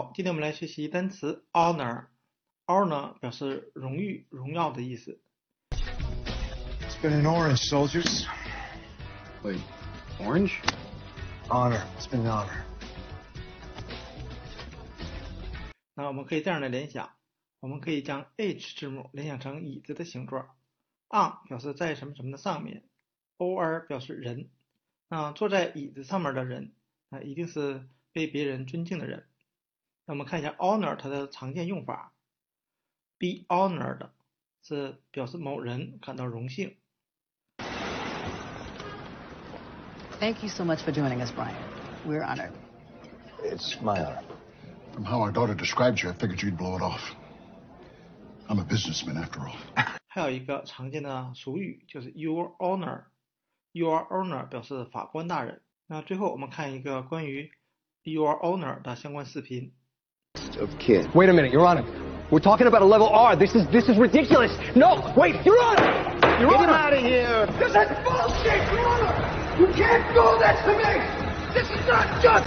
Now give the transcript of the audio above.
好，今天我们来学习单词 honor。honor 表示荣誉、荣耀的意思。It's been an orange, soldiers. Wait, orange? Honor. It's been an honor. 那我们可以这样来联想，我们可以将 H 字母联想成椅子的形状，on 表示在什么什么的上面，or 表示人。那坐在椅子上面的人，那一定是被别人尊敬的人。那我们看一下 honor 它的常见用法，be honored 是表示某人感到荣幸。Thank you so much for joining us, Brian. We're honored. It's my honor. From how our daughter described you, I figured you'd blow it off. I'm a businessman after all. 还有一个常见的俗语就是 Your Honor，Your Honor 表示法官大人。那最后我们看一个关于 Your Honor 的相关视频。Of kids. Wait a minute, Your Honor. We're talking about a level R. This is this is ridiculous. No, wait, Your Honor. Your Get Honor. him out of here! This is bullshit, Your Honor. You can't do this to me. This is not just.